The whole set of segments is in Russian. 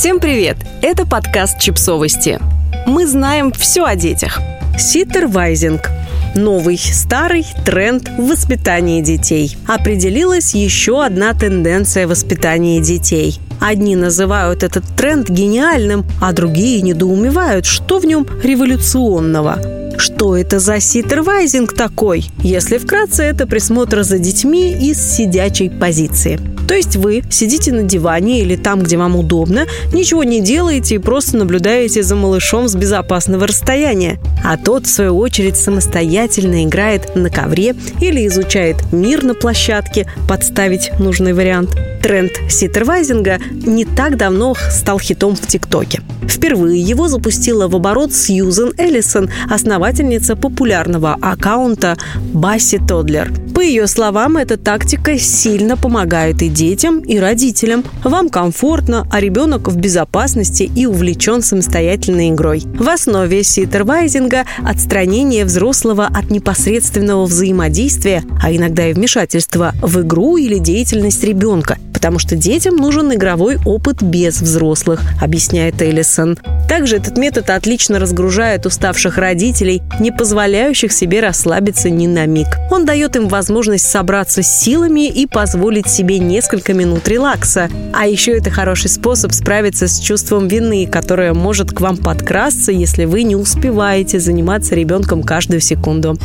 Всем привет! Это подкаст «Чипсовости». Мы знаем все о детях. Ситтервайзинг – новый старый тренд в воспитании детей. Определилась еще одна тенденция воспитания детей. Одни называют этот тренд гениальным, а другие недоумевают, что в нем революционного. Что это за ситтервайзинг такой? Если вкратце, это присмотр за детьми из сидячей позиции. То есть вы сидите на диване или там, где вам удобно, ничего не делаете и просто наблюдаете за малышом с безопасного расстояния. А тот, в свою очередь, самостоятельно играет на ковре или изучает мир на площадке, подставить нужный вариант. Тренд ситтервайзинга не так давно стал хитом в ТикТоке. Впервые его запустила в оборот Сьюзен Эллисон, основательница популярного аккаунта Басси Тодлер. По ее словам, эта тактика сильно помогает и детям, и родителям. Вам комфортно, а ребенок в безопасности и увлечен самостоятельной игрой. В основе ситтервайзинга отстранение взрослого от непосредственного взаимодействия, а иногда и вмешательства в игру или деятельность ребенка – потому что детям нужен игровой опыт без взрослых, объясняет Эллисон. Также этот метод отлично разгружает уставших родителей, не позволяющих себе расслабиться ни на миг. Он дает им возможность собраться с силами и позволить себе несколько минут релакса. А еще это хороший способ справиться с чувством вины, которое может к вам подкрасться, если вы не успеваете заниматься ребенком каждую секунду.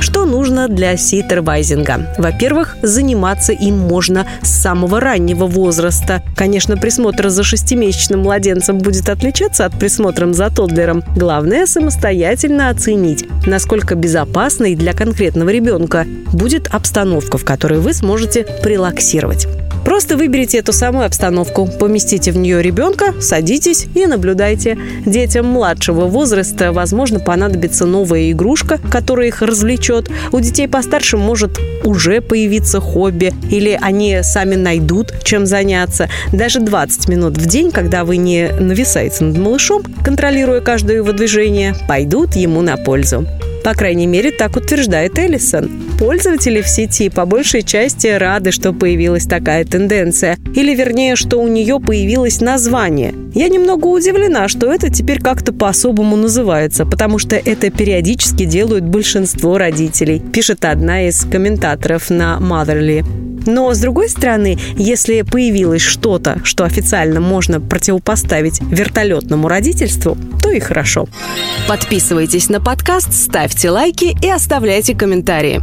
Что нужно для ситтервайзинга? Во-первых, заниматься им можно с самого раннего возраста. Конечно, присмотр за шестимесячным младенцем будет отличаться от присмотра за тоддлером. Главное – самостоятельно оценить, насколько безопасной для конкретного ребенка будет обстановка, в которой вы сможете прелаксировать. Просто выберите эту самую обстановку, поместите в нее ребенка, садитесь и наблюдайте. Детям младшего возраста, возможно, понадобится новая игрушка, которая их развлечет. У детей постарше может уже появиться хобби, или они сами найдут, чем заняться. Даже 20 минут в день, когда вы не нависаете над малышом, контролируя каждое его движение, пойдут ему на пользу. По крайней мере, так утверждает Эллисон. Пользователи в сети по большей части рады, что появилась такая тенденция. Или, вернее, что у нее появилось название. Я немного удивлена, что это теперь как-то по-особому называется, потому что это периодически делают большинство родителей, пишет одна из комментаторов на Motherly. Но, с другой стороны, если появилось что-то, что официально можно противопоставить вертолетному родительству, то и хорошо. Подписывайтесь на подкаст, ставьте лайки и оставляйте комментарии.